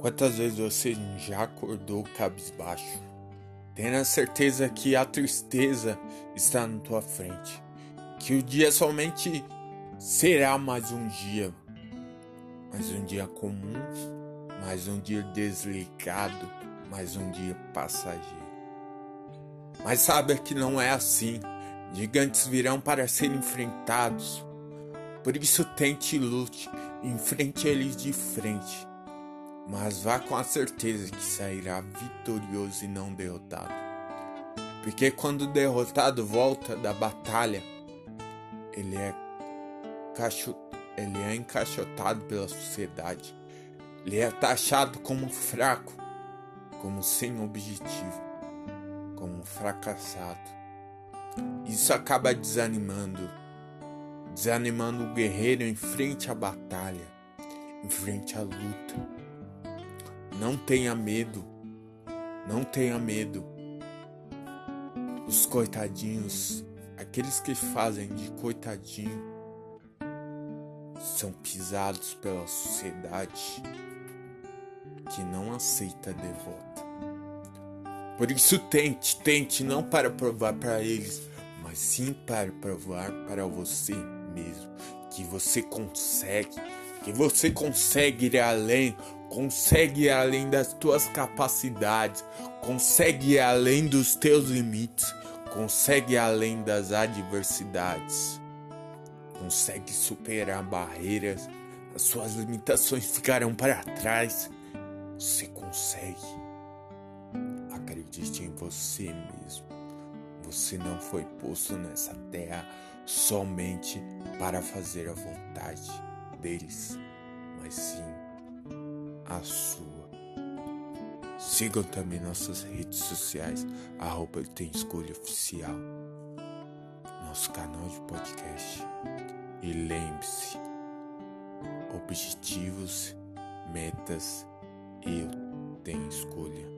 Quantas vezes você já acordou cabisbaixo, tendo a certeza que a tristeza está na tua frente, que o dia somente será mais um dia, mais um dia comum, mais um dia desligado, mais um dia passageiro. Mas saiba que não é assim. Gigantes virão para serem enfrentados. Por isso tente e lute, enfrente eles de frente mas vá com a certeza que sairá vitorioso e não derrotado. Porque quando o derrotado volta da batalha, ele é, cacho, ele é encaixotado pela sociedade. Ele é taxado como fraco, como sem objetivo, como fracassado. Isso acaba desanimando, desanimando o guerreiro em frente à batalha, em frente à luta. Não tenha medo. Não tenha medo. Os coitadinhos, aqueles que fazem de coitadinho, são pisados pela sociedade que não aceita a derrota. Por isso tente, tente não para provar para eles, mas sim para provar para você mesmo que você consegue, que você consegue ir além, consegue ir além das tuas capacidades, consegue ir além dos teus limites, consegue ir além das adversidades, consegue superar barreiras, as suas limitações ficarão para trás. Você consegue. Acredite em você mesmo. Você não foi posto nessa terra somente para fazer a vontade deles, mas sim a sua. Sigam também nossas redes sociais, arroba tem escolha oficial, nosso canal de podcast. E lembre-se, objetivos, metas, eu tenho escolha.